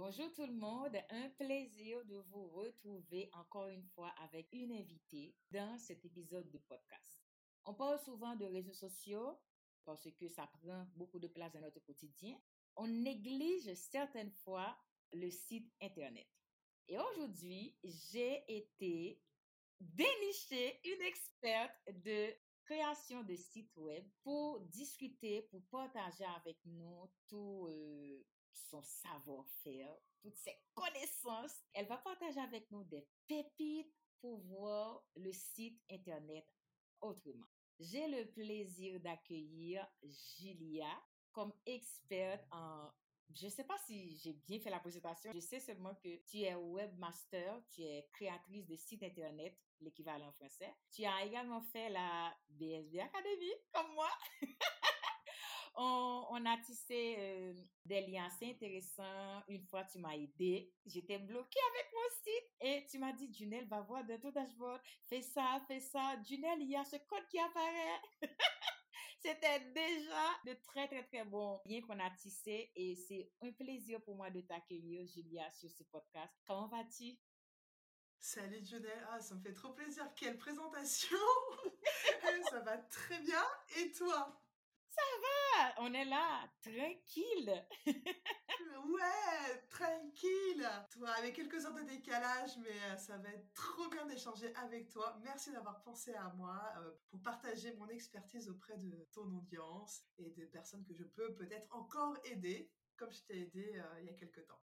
Bonjour tout le monde, un plaisir de vous retrouver encore une fois avec une invitée dans cet épisode de podcast. On parle souvent de réseaux sociaux parce que ça prend beaucoup de place dans notre quotidien. On néglige certaines fois le site Internet. Et aujourd'hui, j'ai été dénicher une experte de création de sites web pour discuter, pour partager avec nous tout euh, son savoir-faire, toutes ses connaissances. Elle va partager avec nous des pépites pour voir le site Internet autrement. J'ai le plaisir d'accueillir Julia comme experte en... Je ne sais pas si j'ai bien fait la présentation. Je sais seulement que tu es webmaster, tu es créatrice de site Internet, l'équivalent français. Tu as également fait la BSB Academy, comme moi. on, a tissé euh, des liens assez intéressants. Une fois, tu m'as aidé. J'étais bloquée avec mon site et tu m'as dit, Junel, va voir dans ton dashboard. Fais ça, fais ça. Junel, il y a ce code qui apparaît. C'était déjà de très, très, très bons liens qu'on a tissé et c'est un plaisir pour moi de t'accueillir, Julia, sur ce podcast. Comment vas-tu? Salut Junel, ah, ça me fait trop plaisir. Quelle présentation! ça va très bien. Et toi? Ça va, on est là, tranquille. ouais, tranquille. Toi, avec quelques heures de décalage, mais euh, ça va être trop bien d'échanger avec toi. Merci d'avoir pensé à moi euh, pour partager mon expertise auprès de ton audience et des personnes que je peux peut-être encore aider, comme je t'ai aidé euh, il y a quelques temps.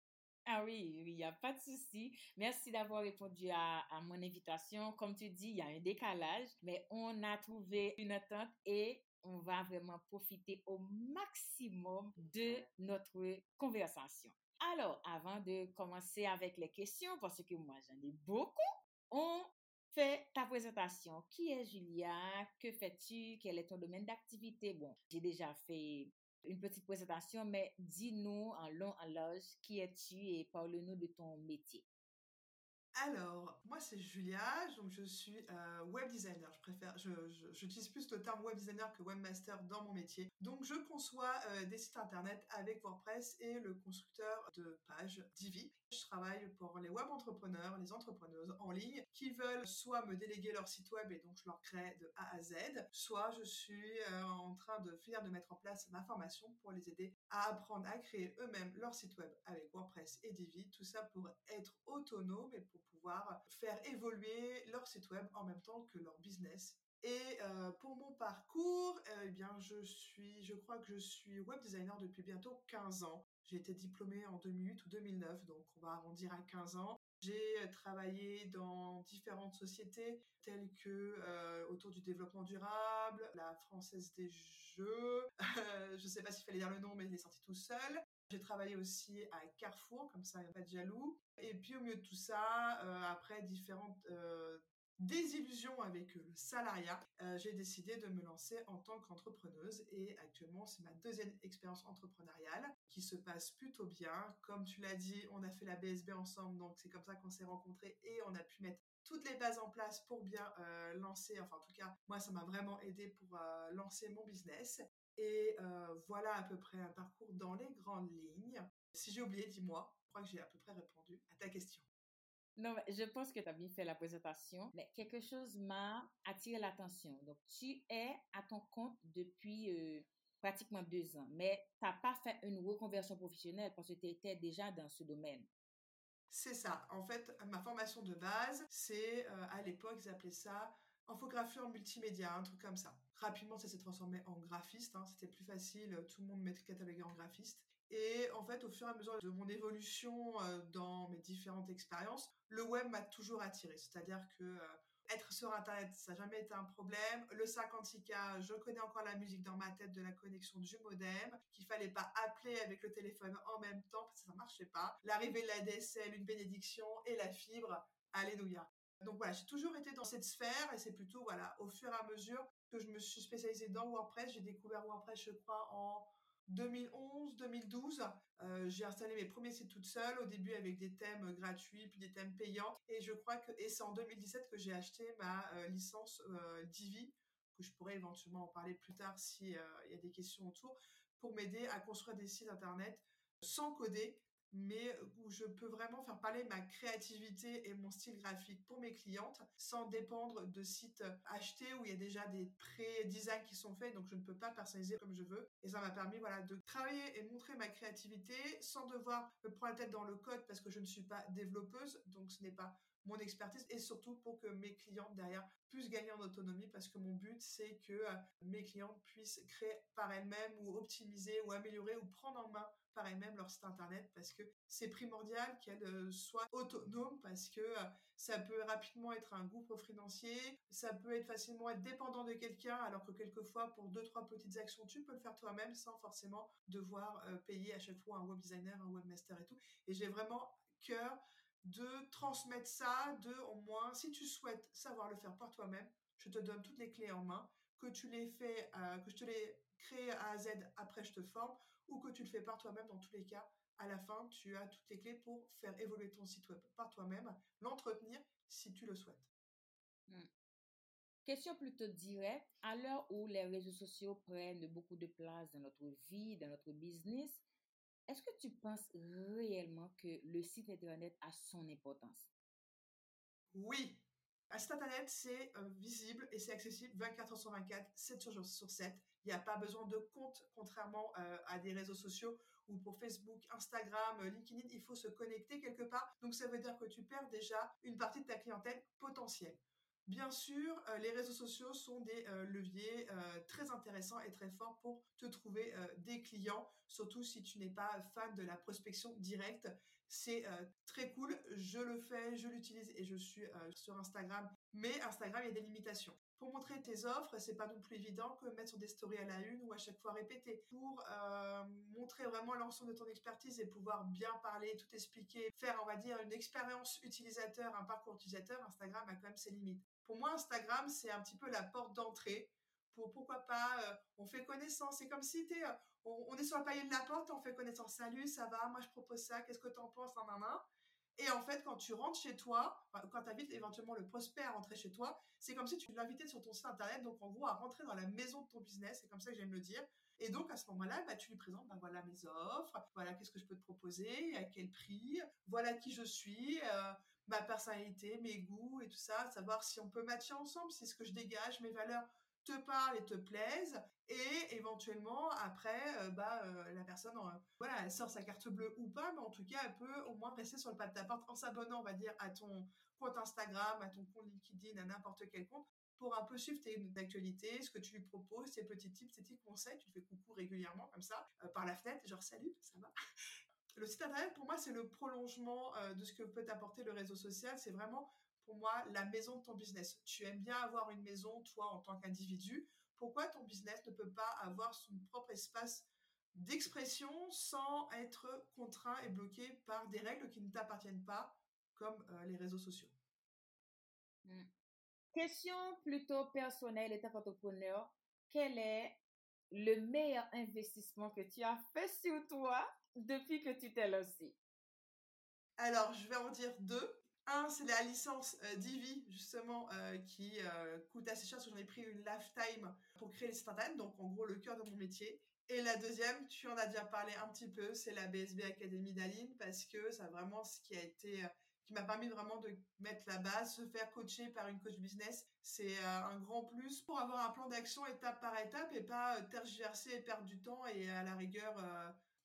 Ah oui, il n'y a pas de souci. Merci d'avoir répondu à, à, mon invitation. Comme tu dis, il y a un décalage, mais on a trouvé une attente et on va vraiment profiter au maximum de notre conversation. Alors, avant de commencer avec les questions, parce que moi j'en ai beaucoup, on fait ta présentation. Qui est Julia? Que fais-tu? Quel est ton domaine d'activité? Bon, j'ai déjà fait une petite présentation, mais dis-nous en long, en large, qui es-tu et parle-nous de ton métier. Alors, moi c'est Julia, donc je suis euh, web designer. Je préfère, j'utilise plus le terme web designer que webmaster dans mon métier. Donc je conçois euh, des sites internet avec WordPress et le constructeur de pages Divi. Je travaille pour les web entrepreneurs, les entrepreneuses en ligne qui veulent soit me déléguer leur site web et donc je leur crée de A à Z, soit je suis euh, en train de finir de mettre en place ma formation pour les aider à apprendre à créer eux-mêmes leur site web avec WordPress et Divi. Tout ça pour être autonome et pour pouvoir faire évoluer leur site web en même temps que leur business. Et euh, pour mon parcours, eh bien, je suis, je crois que je suis web designer depuis bientôt 15 ans. J'ai été diplômée en 2008 ou 2009, donc on va arrondir à 15 ans. J'ai travaillé dans différentes sociétés telles que euh, autour du développement durable, la Française des Jeux, je ne sais pas s'il fallait dire le nom, mais il est sorti tout seul. J'ai travaillé aussi à Carrefour, comme ça, il n'y a pas de jaloux. Et puis au milieu de tout ça, euh, après différentes euh, désillusions avec le salariat, euh, j'ai décidé de me lancer en tant qu'entrepreneuse. Et actuellement, c'est ma deuxième expérience entrepreneuriale qui se passe plutôt bien. Comme tu l'as dit, on a fait la BSB ensemble, donc c'est comme ça qu'on s'est rencontrés et on a pu mettre toutes les bases en place pour bien lancer, enfin en tout cas, moi ça m'a vraiment aidé pour lancer mon business. Et euh, voilà à peu près un parcours dans les grandes lignes. Si j'ai oublié, dis-moi. Je crois que j'ai à peu près répondu à ta question. Non, je pense que tu as bien fait la présentation, mais quelque chose m'a attiré l'attention. Donc, tu es à ton compte depuis euh, pratiquement deux ans, mais tu n'as pas fait une reconversion professionnelle parce que tu étais déjà dans ce domaine. C'est ça. En fait, ma formation de base, c'est euh, à l'époque, ils appelaient ça infographeur multimédia, un truc comme ça. Rapidement, ça s'est transformé en graphiste. Hein. C'était plus facile, tout le monde m'était catalogué en graphiste. Et en fait, au fur et à mesure de mon évolution euh, dans mes différentes expériences, le web m'a toujours attiré. C'est-à-dire que euh, être sur Internet, ça n'a jamais été un problème. Le 56K, je connais encore la musique dans ma tête de la connexion du modem, qu'il fallait pas appeler avec le téléphone en même temps parce que ça marchait pas. L'arrivée de la DSL, une bénédiction et la fibre, alléluia. Donc voilà, j'ai toujours été dans cette sphère et c'est plutôt voilà au fur et à mesure que je me suis spécialisée dans WordPress. J'ai découvert WordPress, je crois, en 2011, 2012, euh, j'ai installé mes premiers sites toute seule, au début avec des thèmes gratuits, puis des thèmes payants. Et je crois que, c'est en 2017 que j'ai acheté ma euh, licence euh, Divi, que je pourrais éventuellement en parler plus tard s'il y a des questions autour, pour m'aider à construire des sites internet sans coder, mais où je peux vraiment faire parler ma créativité et mon style graphique pour mes clientes sans dépendre de sites achetés où il y a déjà des pré-designs qui sont faits, donc je ne peux pas personnaliser comme je veux. Et ça m'a permis voilà, de travailler et montrer ma créativité sans devoir me prendre la tête dans le code parce que je ne suis pas développeuse, donc ce n'est pas mon expertise. Et surtout pour que mes clientes derrière puissent gagner en autonomie parce que mon but c'est que euh, mes clientes puissent créer par elles-mêmes ou optimiser ou améliorer ou prendre en main par elles-mêmes leur site internet parce que c'est primordial qu'elles euh, soient autonomes parce que euh, ça peut rapidement être un gouffre financier, ça peut être facilement être dépendant de quelqu'un alors que quelquefois pour deux trois petites actions tu peux le faire toi-même sans forcément devoir payer à chaque fois un web designer, un webmaster et tout. Et j'ai vraiment cœur de transmettre ça, de au moins, si tu souhaites savoir le faire par toi-même, je te donne toutes les clés en main, que tu les fais, euh, que je te les crée à Z, après je te forme, ou que tu le fais par toi-même, dans tous les cas, à la fin, tu as toutes les clés pour faire évoluer ton site web par toi-même, l'entretenir si tu le souhaites. Hmm. Question plutôt directe. À l'heure où les réseaux sociaux prennent beaucoup de place dans notre vie, dans notre business, est-ce que tu penses réellement que le site Internet a son importance? Oui. Un site Internet, c'est euh, visible et c'est accessible 24 h sur 24, 7 jours sur 7. Il n'y a pas besoin de compte, contrairement euh, à des réseaux sociaux ou pour Facebook, Instagram, euh, LinkedIn, il faut se connecter quelque part. Donc ça veut dire que tu perds déjà une partie de ta clientèle potentielle. Bien sûr, euh, les réseaux sociaux sont des leviers très intéressants et très forts pour te trouver des clients, surtout si tu n'es pas fan de la prospection directe. C'est très cool, je le fais, je l'utilise et je suis sur Instagram, mais Instagram, il y a des limitations. Pour montrer tes offres, c'est pas non plus évident que mettre sur des stories à la une ou à chaque fois répéter. Pour montrer vraiment l'ensemble de ton expertise et pouvoir bien parler, tout expliquer, faire, on va dire, une expérience utilisateur, un parcours utilisateur, Instagram a quand même ses limites. Pour moi, Instagram, c'est un petit peu la porte d'entrée pour pourquoi pas, euh, on fait connaissance. C'est comme si euh, on, est sur le palier de la porte, on fait connaissance. Salut, ça va, moi je propose ça, qu'est-ce que tu en penses, Et en fait, quand tu rentres chez toi, quand tu invites éventuellement le prospect à rentrer chez toi, c'est comme si tu l'invitais sur ton site internet, donc en gros à rentrer dans la maison de ton business, c'est comme ça que j'aime le dire. Et donc à ce moment-là, bah, tu lui présentes, bah, voilà mes offres, voilà qu'est-ce que je peux te proposer, à quel prix, voilà qui je suis, euh, ma personnalité, mes goûts et tout ça, savoir si on peut matcher ensemble, si ce que je dégage, mes valeurs te parlent et te plaisent et éventuellement après euh, bah euh, la personne euh, voilà elle sort sa carte bleue ou pas mais en tout cas elle peut au moins rester sur le pas de ta porte en s'abonnant on va dire à ton compte Instagram à ton compte LinkedIn à n'importe quel compte pour un peu suivre tes actualités, ce que tu lui proposes, tes petits tips, tes petits conseils, tu fais coucou régulièrement comme ça, par la fenêtre, genre salut, ça va? Le site internet, pour moi, c'est le prolongement de ce que peut apporter le réseau social. C'est vraiment, pour moi, la maison de ton business. Tu aimes bien avoir une maison, toi, en tant qu'individu. Pourquoi ton business ne peut pas avoir son propre espace d'expression sans être contraint et bloqué par des règles qui ne t'appartiennent pas, comme euh, les réseaux sociaux? Hmm. Question plutôt personnelle, étape entrepreneur. Quel est le meilleur investissement que tu as fait sur toi depuis que tu t'es lancé? Alors, je vais en dire deux. C'est la licence euh, Divi, justement, euh, qui euh, coûte assez cher parce que j'en ai pris une lifetime pour créer les sites internet, donc en gros le cœur de mon métier. Et la deuxième, tu en as déjà parlé un petit peu, c'est la BSB Academy d'Aline parce que c'est vraiment ce qui a été qui m'a permis vraiment de mettre la base, se faire coacher par une coach business, c'est un grand plus pour avoir un plan d'action étape par étape et pas tergiverser et perdre du temps et à la rigueur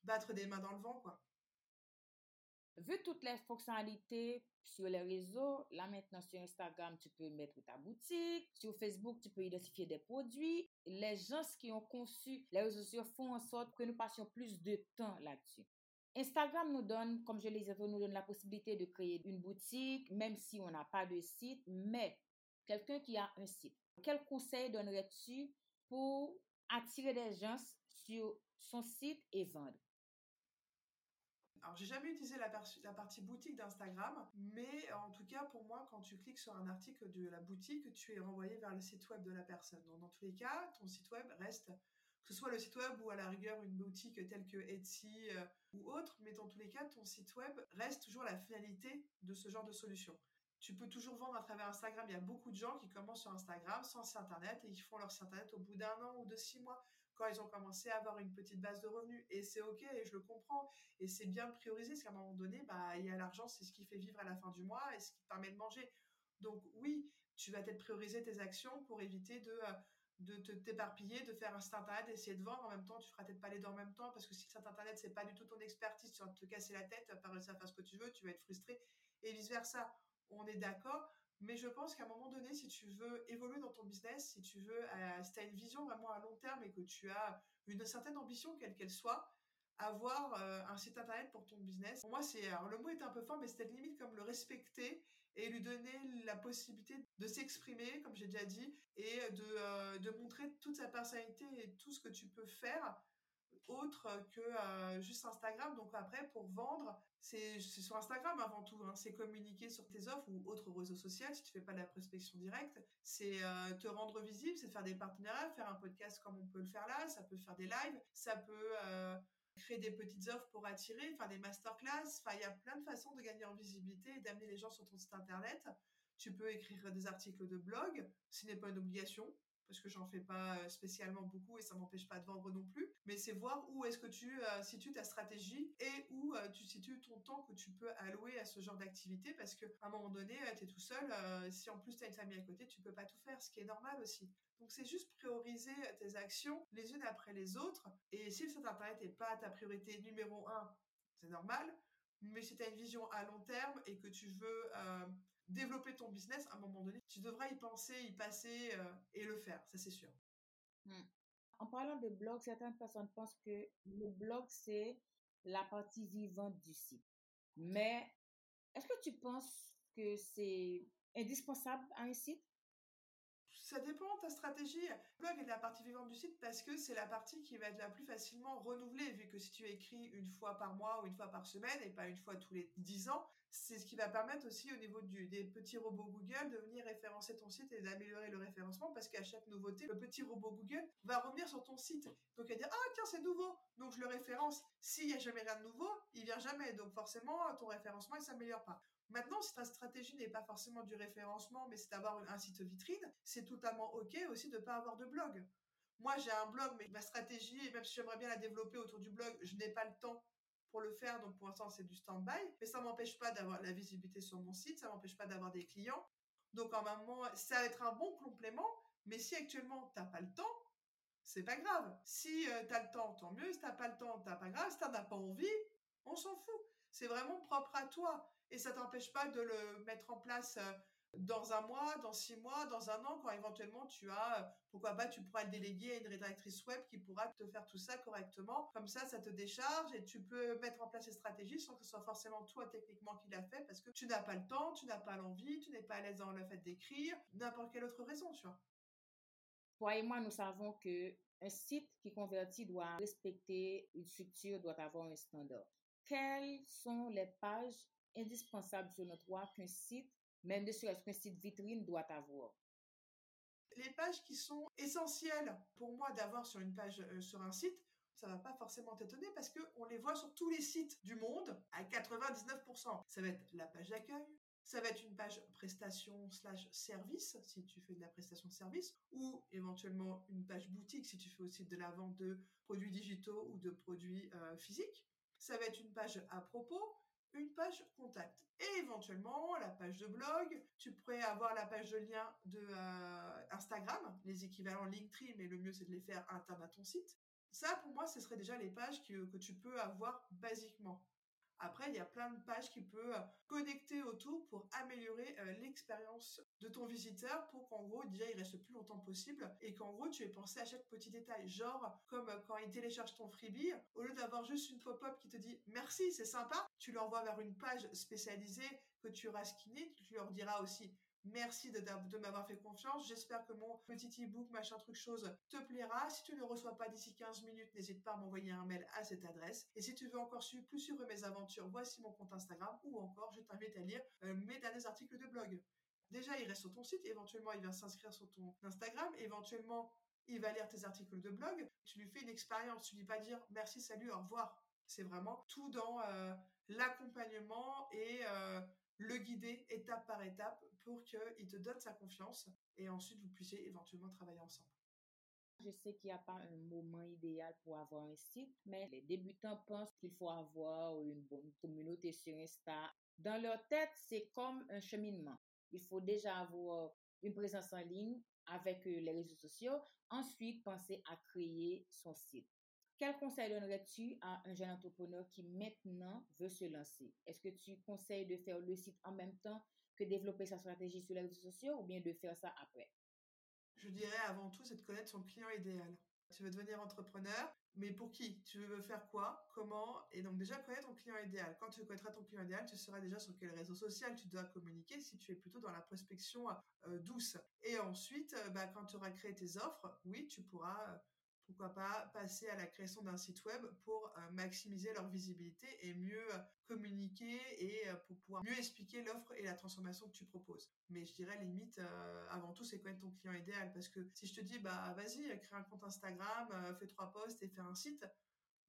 battre des mains dans le vent, quoi. Vu toutes les fonctionnalités sur les réseaux, là maintenant sur Instagram, tu peux mettre ta boutique, sur Facebook, tu peux identifier des produits. Les gens qui ont conçu les réseaux sociaux font en sorte que nous passions plus de temps là-dessus. Instagram nous donne, comme je l'ai dit, nous donne la possibilité de créer une boutique, même si on n'a pas de site, mais quelqu'un qui a un site. Quel conseil donnerais-tu pour attirer des gens sur son site et vendre? Alors, j'ai jamais utilisé la, partie boutique d'Instagram, mais en tout cas, pour moi, quand tu cliques sur un article de la boutique, tu es renvoyé vers le site web de la personne. Donc, dans tous les cas, ton site web reste, que ce soit le site web ou à la rigueur une boutique telle que Etsy euh, ou autre, mais dans tous les cas, ton site web reste toujours la finalité de ce genre de solution. Tu peux toujours vendre à travers Instagram. Il y a beaucoup de gens qui commencent sur Instagram sans internet et qui font leur site internet au bout d'un an ou de six mois quand ils ont commencé à avoir une petite base de revenus. Et c'est OK, et je le comprends. Et c'est bien prioriser, parce qu'à un moment donné, bah, il y a l'argent, c'est ce qui fait vivre à la fin du mois et ce qui permet de manger. Donc oui, tu vas peut-être prioriser tes actions pour éviter de, euh, de te t'éparpiller, de faire un site internet, d'essayer de vendre en même temps. Tu feras peut-être pas les deux en même temps, parce que si le site internet, c'est pas du tout ton expertise, tu vas te casser la tête, pas réussir à faire ce que tu veux, tu vas être frustré, et vice-versa. On est d'accord. Mais je pense qu'à un moment donné, si tu veux évoluer dans ton business, si tu veux, euh, si tu as une vision vraiment à long terme et que tu as une certaine ambition, quelle qu'elle soit, avoir euh, un site internet pour ton business. Pour moi, c'est, le mot est un peu fort, mais c'était limite comme le respecter et lui donner la possibilité de s'exprimer, comme j'ai déjà dit, et de, euh, de montrer toute sa personnalité et tout ce que tu peux faire autre que euh, juste Instagram. Donc après, pour vendre, c'est sur Instagram avant tout. Hein. C'est communiquer sur tes offres ou autres réseaux sociaux si tu fais pas de la prospection directe. C'est euh, te rendre visible, c'est faire des partenariats, faire un podcast comme on peut le faire là. Ça peut faire des lives, ça peut euh, créer des petites offres pour attirer, faire des masterclass. Enfin, il y a plein de façons de gagner en visibilité et d'amener les gens sur ton site internet. Tu peux écrire des articles de blog, ce n'est pas une obligation parce que j'en fais pas euh, spécialement beaucoup et ça m'empêche pas de vendre non plus. Mais c'est voir où est-ce que tu euh, situes ta stratégie et où euh, tu situes ton temps que tu peux allouer à ce genre d'activité parce qu'à un moment donné, tu es tout seul. si en plus tu as une famille à côté, tu peux pas tout faire, ce qui est normal aussi. Donc c'est juste prioriser tes actions les unes après les autres. Et si le site internet n'est pas ta priorité numéro un, c'est normal. Mais si tu as une vision à long terme et que tu veux développer ton business, à un moment donné, tu devras y penser, y passer euh, et le faire, ça c'est sûr. Hmm. En parlant de blog, certaines personnes pensent que le blog, c'est la partie vivante du site. Mais est-ce que tu penses que c'est indispensable à un site? Ça dépend de ta stratégie. Le blog est la partie vivante du site parce que c'est la partie qui va être la plus facilement renouvelée, vu que si tu écris une fois par mois ou une fois par semaine et pas une fois tous les 10 ans, c'est ce qui va permettre aussi au niveau des petits robots Google de venir référencer ton site et d'améliorer le référencement parce qu'à chaque nouveauté, le petit robot Google va revenir sur ton site. Donc il va dire ah tiens c'est nouveau, donc je le référence. S'il n'y a jamais rien de nouveau, il vient jamais. Donc forcément ton référencement il s'améliore pas. Maintenant, si ta stratégie n'est pas forcément du référencement, mais c'est d'avoir un site vitrine, c'est totalement OK aussi de ne pas avoir de blog. Moi, j'ai un blog, mais ma stratégie, même si j'aimerais bien la développer autour du blog, je n'ai pas le temps pour le faire, donc pour l'instant c'est du stand-by, mais ça m'empêche pas d'avoir la visibilité sur mon site, ça m'empêche pas d'avoir des clients. Donc en moment, ça va être un bon complément, mais si actuellement tu n'as pas le temps, c'est pas grave. Si euh, tu as le temps, tant mieux. Si t'as pas le temps, t'as pas grave. Si t'en as pas envie, on s'en fout. C'est vraiment propre à toi. Et ça t'empêche pas de le mettre en place euh, dans un mois, dans six mois, dans un an, quand éventuellement tu as, euh, pourquoi pas, tu pourras le déléguer à une rédactrice web qui pourra te faire tout ça correctement. Comme ça, ça te décharge et tu peux mettre en place ces stratégies sans que ce soit forcément toi techniquement qui l'a fait parce que tu n'as pas le temps, tu n'as pas l'envie, tu n'es pas à l'aise dans le fait d'écrire, n'importe quelle autre raison, tu vois. Toi et moi, nous savons que un site qui convertit doit respecter une structure, doit avoir un standard. Quelles sont les pages indispensables sur notre qu'un site même ne serait-ce qu'un site vitrine doit avoir. Les pages qui sont essentielles pour moi d'avoir sur une page, euh, sur un site, ça va pas forcément t'étonner parce qu'on les voit sur tous les sites du monde à 99%. Ça va être la page d'accueil, ça va être une page prestation slash service si tu fais de la prestation de service ou éventuellement une page boutique si tu fais aussi de la vente de produits digitaux ou de produits euh, physiques. Ça va être une page à propos, une page contact et éventuellement la page de blog. Tu pourrais avoir la page de lien de euh, Instagram, les équivalents Linktree, mais le mieux c'est de les faire internes à ton site. Ça, pour moi, ce serait déjà les pages que tu peux avoir basiquement. Après, il y a plein de pages qui peuvent connecter autour pour améliorer euh, l'expérience de ton visiteur pour qu'en gros, déjà, il reste le plus longtemps possible et qu'en gros, tu aies pensé à chaque petit détail. Genre, comme quand il télécharge ton freebie, au lieu d'avoir juste une pop-up qui te dit merci, c'est sympa, tu l'envoies vers une page spécialisée que tu auras skinée, tu leur diras aussi Merci de, de m'avoir fait confiance. J'espère que mon petit e-book, machin truc chose, te plaira. Si tu ne le reçois pas d'ici 15 minutes, n'hésite pas à m'envoyer un mail à cette adresse. Et si tu veux encore suivre plus sur mes aventures, voici mon compte Instagram ou encore, je t'invite à lire euh, mes derniers articles de blog. Déjà, il reste sur ton site, éventuellement, il va s'inscrire sur ton Instagram, éventuellement, il va lire tes articles de blog. Tu lui fais une expérience, tu lui dis pas dire merci, salut, au revoir. C'est vraiment tout dans euh, l'accompagnement et euh, le guider étape par étape pour qu'il te donne sa confiance et ensuite vous puissiez éventuellement travailler ensemble. Je sais qu'il n'y a pas un moment idéal pour avoir un site, mais les débutants pensent qu'il faut avoir une bonne communauté sur Insta. Dans leur tête, c'est comme un cheminement. Il faut déjà avoir une présence en ligne avec euh, les réseaux sociaux, ensuite penser à créer son site. Quel conseil donnerais-tu à un jeune entrepreneur qui maintenant veut se lancer? Est-ce que tu conseilles de faire le site en même temps que développer sa stratégie sur les réseaux sociaux ou bien de faire ça après? Je dirais avant tout, c'est de connaître son client idéal. Tu veux devenir entrepreneur, mais pour qui? Tu veux faire quoi? Comment? Et donc déjà connaître ton client idéal. Quand tu connaîtras ton client idéal, tu sauras déjà sur quel réseau social tu dois communiquer si tu es plutôt dans la prospection euh, douce. Et ensuite, euh, bah, quand tu auras créé tes offres, oui, tu pourras euh, pourquoi pas passer à la création d'un site web pour euh, maximiser leur visibilité et mieux euh, communiquer et euh, pour pouvoir mieux expliquer l'offre et la transformation que tu proposes. Mais je dirais limite, avant tout, c'est connaître ton client idéal parce que si je te dis, bah vas-y, crée un compte Instagram, fais trois posts et fais un site,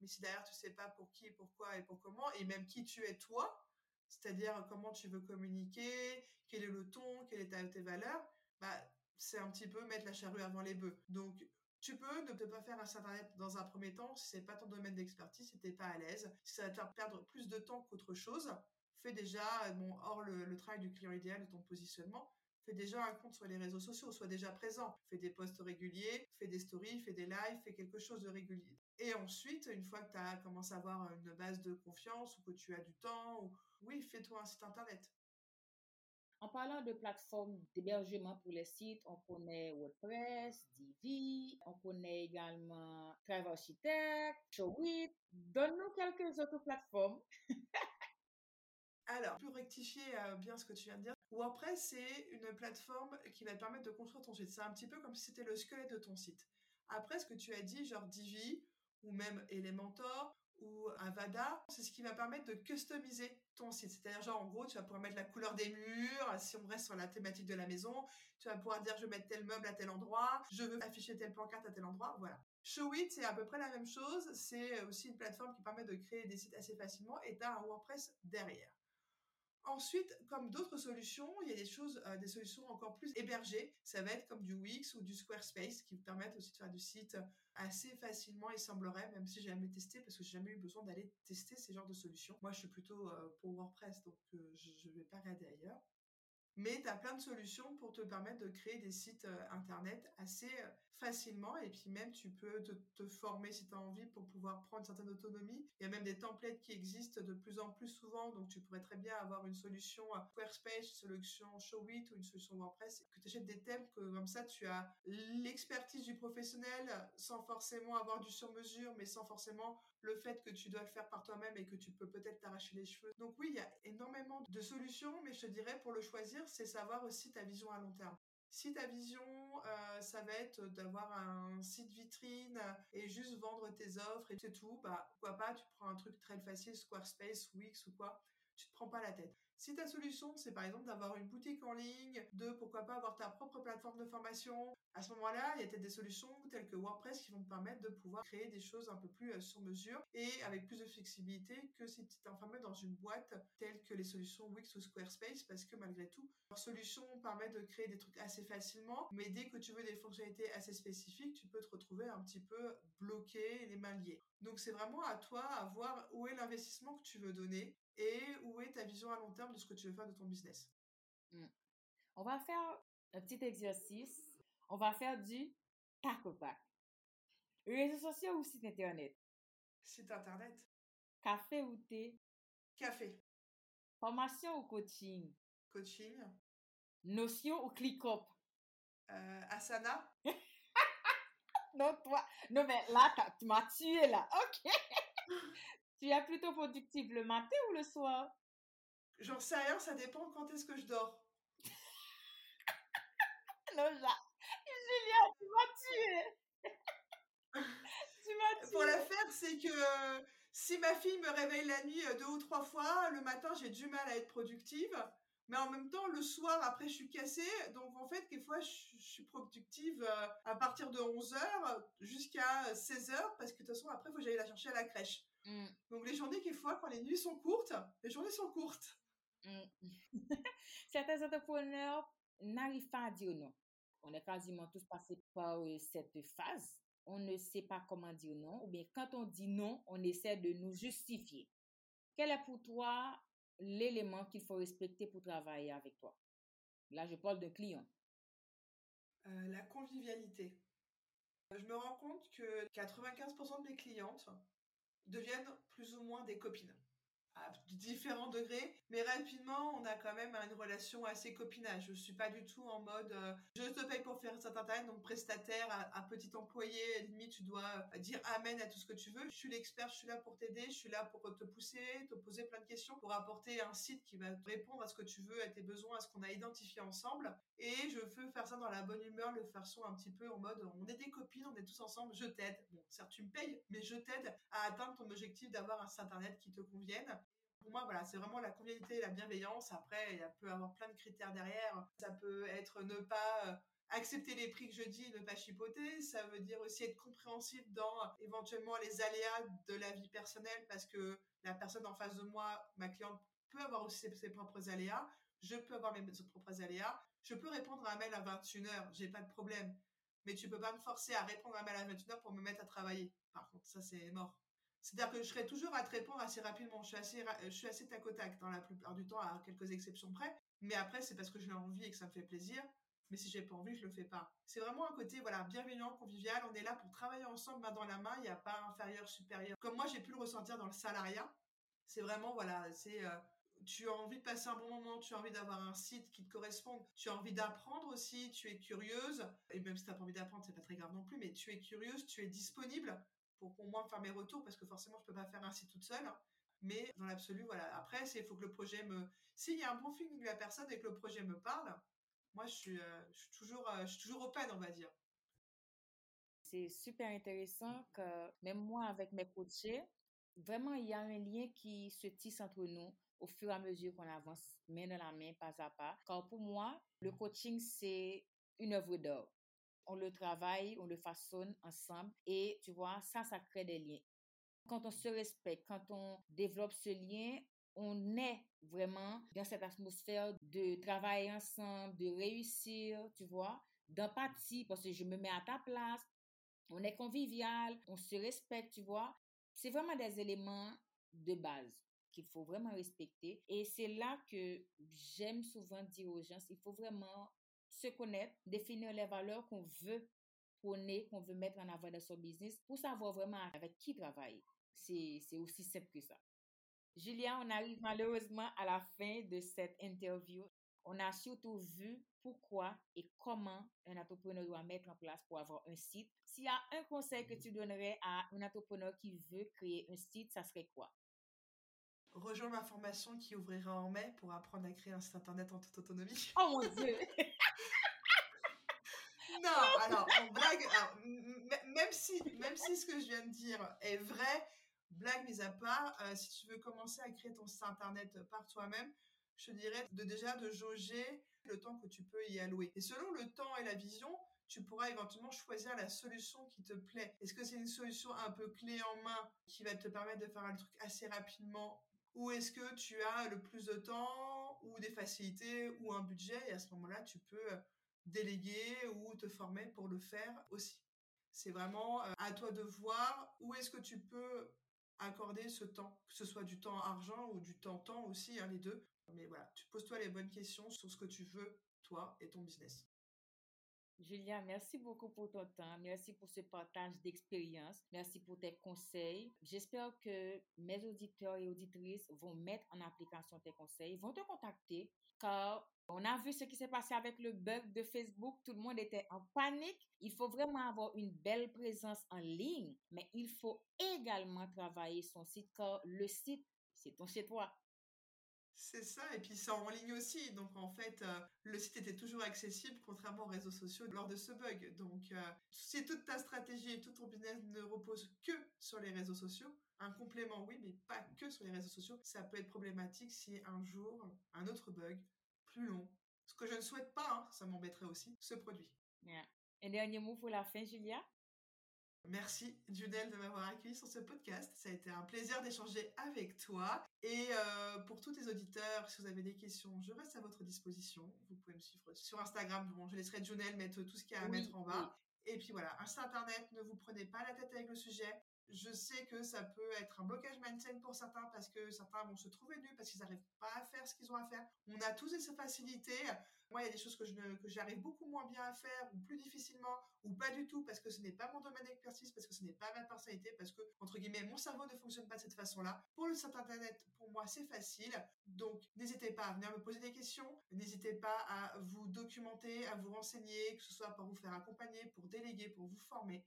mais si derrière tu sais pas pour qui, pourquoi et pour comment, et même qui tu es toi, c'est-à-dire comment tu veux communiquer, quel est le ton, quelle est ta, tes valeurs, bah c'est un petit peu mettre la charrue avant les bœufs. Donc tu peux ne pas faire un site internet dans un premier temps si c'est pas ton domaine d'expertise, si t'es pas à l'aise, si ça va te faire perdre plus de temps qu'autre chose. Fais déjà, bon, hors le, travail du client idéal de ton positionnement, fais déjà un compte sur les réseaux sociaux, sois déjà présent. Fais des posts réguliers, fais des stories, fais des lives, fais quelque chose de régulier. Et ensuite, une fois que tu as commencé à avoir une base de confiance ou que tu as du temps, ou, oui, fais-toi un site internet. En parlant de plateformes d'hébergement pour les sites, on connaît WordPress, Divi, on connaît également Thrive Architect, Showit. Donne-nous quelques autres plateformes. Alors, pour rectifier euh, bien ce que tu viens de dire, WordPress, c'est une plateforme qui va te permettre de construire ton site. C'est un petit peu comme si c'était le squelette de ton site. Après, ce que tu as dit, genre Divi ou même Elementor, ou un VADA, c'est ce qui va permettre de customiser ton site. C'est-à-dire, genre, en gros, tu vas pouvoir mettre la couleur des murs, si on reste sur la thématique de la maison, tu vas pouvoir dire, je vais mettre tel meuble à tel endroit, je veux afficher telle pancarte à tel endroit, voilà. Showit, c'est à peu près la même chose. C'est aussi une plateforme qui permet de créer des sites assez facilement et tu as un WordPress derrière. Ensuite, comme d'autres solutions, il y a des choses, euh, des solutions encore plus hébergées. Ça va être comme du Wix ou du Squarespace qui permettent aussi de faire du site assez facilement, il semblerait, même si j'ai jamais testé parce que j'ai jamais eu besoin d'aller tester ces genres de solutions. Moi, je suis plutôt euh, pour WordPress, donc euh, je ne vais pas regarder ailleurs. Mais tu as plein de solutions pour te permettre de créer des sites euh, internet assez euh, facilement. Et puis même, tu peux te, former si tu as envie pour pouvoir prendre une certaine autonomie. Il y a même des templates qui existent de plus en plus souvent. Donc tu pourrais très bien avoir une solution euh, Squarespace, une solution Showit ou une solution WordPress. Que tu achètes des thèmes que comme ça, tu as l'expertise du professionnel sans forcément avoir du sur-mesure, mais sans forcément le fait que tu dois le faire par toi-même et que tu peux peut-être t'arracher les cheveux. Donc oui, il y a énormément de solutions, mais je te dirais pour le choisir, c'est savoir aussi ta vision à long terme. Si ta vision, euh, ça va être d'avoir un site vitrine et juste vendre tes offres et c'est tout, bah pourquoi pas, tu prends un truc très facile, Squarespace, Wix ou quoi, tu te prends pas la tête. Si ta solution, c'est par exemple d'avoir une boutique en ligne, de pourquoi pas avoir ta propre plateforme de formation, à ce moment-là, il y a peut-être des solutions telles que WordPress qui vont te permettre de pouvoir créer des choses un peu plus euh, sur mesure et avec plus de flexibilité que si tu t'es enfermé dans une boîte telle que les solutions Wix ou Squarespace parce que malgré tout, leur solution permet de créer des trucs assez facilement, mais dès que tu veux des fonctionnalités assez spécifiques, tu peux te retrouver un petit peu bloqué, les mains liées. Donc c'est vraiment à toi à voir où est l'investissement que tu veux donner et où est ta vision à long terme de ce que tu veux faire de ton business? Hmm. On va faire un petit exercice. On va faire du tac au tac. Réseaux sociaux ou site internet? Site internet. Café ou thé? Café. Formation ou coaching? Coaching. Notion ou ClickUp? Euh, Asana. non, toi. Non, mais là, tu m'as tué, là. OK. Tu es plutôt productif le matin ou le soir? J'en sais rien, ça dépend quand est-ce que je dors. non, Julia, tu m'as tué. tu m'as tué. Pour la faire, c'est que si ma fille me réveille la nuit deux ou trois fois, le matin, j'ai du mal à être productive. Mais en même temps, le soir, après, je suis cassée. Donc, en fait, des fois, je, suis productive à partir de 11h jusqu'à 16h. Parce que de toute façon, après, il faut que j'aille la chercher à la crèche. Mmh. Donc, les journées, quelquefois, quand les nuits sont courtes, les journées sont courtes. Mmh. Certains entrepreneurs n'arrivent pas à dire non. On est quasiment tous passés par euh, cette phase. On ne sait pas comment dire non. Ou bien, quand on dit non, on essaie de nous justifier. Quel est pour toi l'élément qu'il faut respecter pour travailler avec toi? Là, je parle de client. Euh, la convivialité. Je me rends compte que 95% de mes clientes deviennent plus ou moins des copines différents degrés, mais rapidement, on a quand même une relation assez copinage. Je suis pas du tout en mode euh, je te paye pour faire certain travail, donc prestataire, à, petit employé, limite tu dois euh, dire amen à tout ce que tu veux. Je suis l'expert, je suis là pour t'aider, je suis là pour te pousser, te poser plein de questions, pour apporter un site qui va répondre à ce que tu veux, à tes besoins, à ce qu'on a identifié ensemble. Et je veux faire ça dans la bonne humeur, le faire son un petit peu en mode on est des copines, on est tous ensemble, je t'aide. Bon, certes tu me payes, mais je t'aide à atteindre ton objectif d'avoir un site internet qui te convienne pour moi, voilà, c'est vraiment la convivialité, la bienveillance. Après, il peut y avoir plein de critères derrière. Ça peut être ne pas euh, accepter les prix que je dis, ne pas chipoter. Ça veut dire aussi être compréhensif dans éventuellement les aléas de la vie personnelle parce que la personne en face de moi, ma cliente, peut avoir aussi ses, propres aléas. Je peux avoir mes propres aléas. Je peux répondre à un mail à 21h, j'ai pas de problème. Mais tu peux pas me forcer à répondre à un mail à 21h pour me mettre à travailler. Par contre, ça c'est mort. C'est-à-dire que je serai toujours à te répondre assez rapidement. Je suis assez, je suis assez tac au tac dans la plupart du temps, à quelques exceptions près. Mais après, c'est parce que j'ai envie et que ça me fait plaisir. Mais si j'ai pas envie, je le fais pas. C'est vraiment un côté, voilà, bienveillant, convivial. On est là pour travailler ensemble, main dans la main. Il n'y a pas inférieur, supérieur. Comme moi, j'ai pu le ressentir dans le salariat. C'est vraiment, voilà, c'est, euh, tu as envie de passer un bon moment, tu as envie d'avoir un site qui te corresponde, tu as envie d'apprendre aussi, tu es curieuse, et même si tu n'as pas envie d'apprendre, c'est pas très grave non plus, mais tu es curieuse, tu es disponible, pour au moins faire mes retours parce que forcément je peux pas faire ainsi toute seule. Mais dans l'absolu, voilà. Après, c'est il faut que le projet me. S'il y a un bon feeling de la personne et que le projet me parle, moi je suis, euh, je suis toujours, euh, je suis toujours open, on va dire. C'est super intéressant que même moi avec mes coachés, vraiment il y a un lien qui se tisse entre nous au fur et à mesure qu'on avance main dans la main, pas à pas. Car pour moi, le coaching c'est une œuvre d'art on le travaille, on le façonne ensemble et tu vois, ça, ça crée des liens. Quand on se respecte, quand on développe ce lien, on est vraiment dans cette atmosphère de travailler ensemble, de réussir, tu vois, d'empathie, parce que je me mets à ta place, on est convivial, on se respecte, tu vois. C'est vraiment des éléments de base qu'il faut vraiment respecter. Et c'est là que j'aime souvent dire aux gens, il faut vraiment se connaître, définir les valeurs qu'on veut prôner, qu'on veut mettre en avant dans son business pour savoir vraiment avec qui travailler. C'est aussi simple que ça. Julia, on arrive malheureusement à la fin de cette interview. On a surtout vu pourquoi et comment un entrepreneur doit mettre en place pour avoir un site. S'il y a un conseil que tu donnerais à un entrepreneur qui veut créer un site, ça serait quoi? Rejoins ma formation qui ouvrira en mai pour apprendre à créer un site internet en toute autonomie. Oh mon Dieu! non, alors, blague, même, si, même si ce que je viens de dire est vrai, blague mise à part, euh, si tu veux commencer à créer ton site internet par toi-même, je te dirais de déjà de jauger le temps que tu peux y allouer. Et selon le temps et la vision, tu pourras éventuellement choisir la solution qui te plaît. Est-ce que c'est une solution un peu clé en main qui va te permettre de faire un truc assez rapidement ou est-ce que tu as le plus de temps ou des facilités ou un budget et à ce moment-là, tu peux euh, déléguer ou te former pour le faire aussi? C'est vraiment euh, à toi de voir où est-ce que tu peux accorder ce temps, que ce soit du temps argent ou du temps temps aussi, hein, les deux. Mais voilà, tu poses-toi les bonnes questions sur ce que tu veux, toi et ton business. Julia, merci beaucoup pour ton temps. Merci pour ce partage d'expérience. Merci pour tes conseils. J'espère que mes auditeurs et auditrices vont mettre en application tes conseils, vont te contacter car on a vu ce qui s'est passé avec le bug de Facebook. Tout le monde était en panique. Il faut vraiment avoir une belle présence en ligne, mais il faut également travailler son site car le site, c'est ton chez toi. C'est ça, et puis c'est en ligne aussi. Donc en fait, euh, le site était toujours accessible, contrairement aux réseaux sociaux lors de ce bug. Donc euh, si toute ta stratégie et tout ton business ne repose que sur les réseaux sociaux, un complément oui, mais pas que sur les réseaux sociaux, ça peut être problématique si un jour un autre bug plus long, ce que je ne souhaite pas, hein, ça m'embêterait aussi, se produit. Un dernier mot pour la fin, Julia? Merci Junelle de m'avoir accueilli sur ce podcast. Ça a été un plaisir d'échanger avec toi. Et euh, pour tous les auditeurs, si vous avez des questions, je reste à votre disposition. Vous pouvez me suivre sur Instagram. Bon, je laisserai Junelle mettre tout ce qu'il y a à mettre en bas. Et puis voilà, un site internet, ne vous prenez pas la tête avec le sujet. Je sais que ça peut être un blocage mindset pour certains parce que certains vont se trouver nus parce qu'ils n'arrivent pas à faire ce qu'ils ont à faire. On a tous ces facilités. Moi, il y a des choses que que j'arrive beaucoup moins bien à faire ou plus difficilement ou pas du tout parce que ce n'est pas mon domaine d'expertise, parce que ce n'est pas ma personnalité, parce que, entre guillemets, mon cerveau ne fonctionne pas de cette façon-là. Pour le site internet, pour moi, c'est facile. Donc, n'hésitez pas à venir me poser des questions. N'hésitez pas à vous documenter, à vous renseigner, que ce soit pour vous faire accompagner, pour déléguer, pour vous former.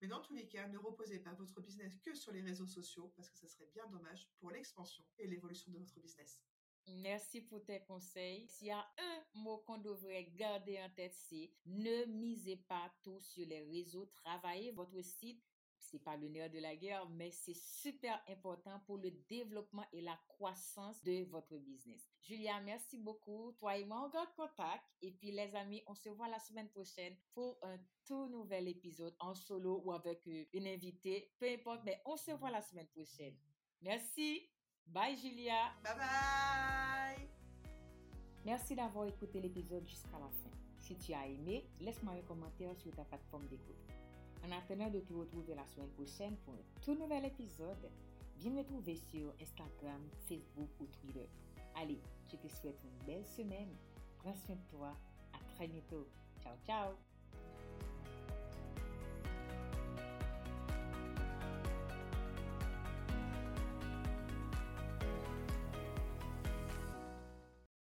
Mais dans tous les cas, ne reposez pas votre business que sur les réseaux sociaux parce que ça serait bien dommage pour l'expansion et l'évolution de votre business. Merci pour tes conseils. S'il y a un mot qu'on devrait garder en tête, c'est ne misez pas tout sur les réseaux. Travaillez votre site. C'est pas le nerf de la guerre, mais c'est super important pour le développement et la croissance de votre business. Julia, merci beaucoup. Toi et moi, on garde contact. Et puis, les amis, on se voit la semaine prochaine pour un tout nouvel épisode en solo ou avec euh, une invitée. Peu importe, mais on se voit la semaine prochaine. Merci. Bye Julia. Bye bye. Merci d'avoir écouté l'épisode jusqu'à la fin. Si tu as aimé, laisse-moi un commentaire sur ta plateforme d'écoute. En attendant de te retrouver la semaine prochaine pour un tout nouvel épisode, viens me trouver sur Instagram, Facebook ou Twitter. Allez, je te souhaite une belle semaine. Prends soin de toi. À très bientôt. Ciao, ciao.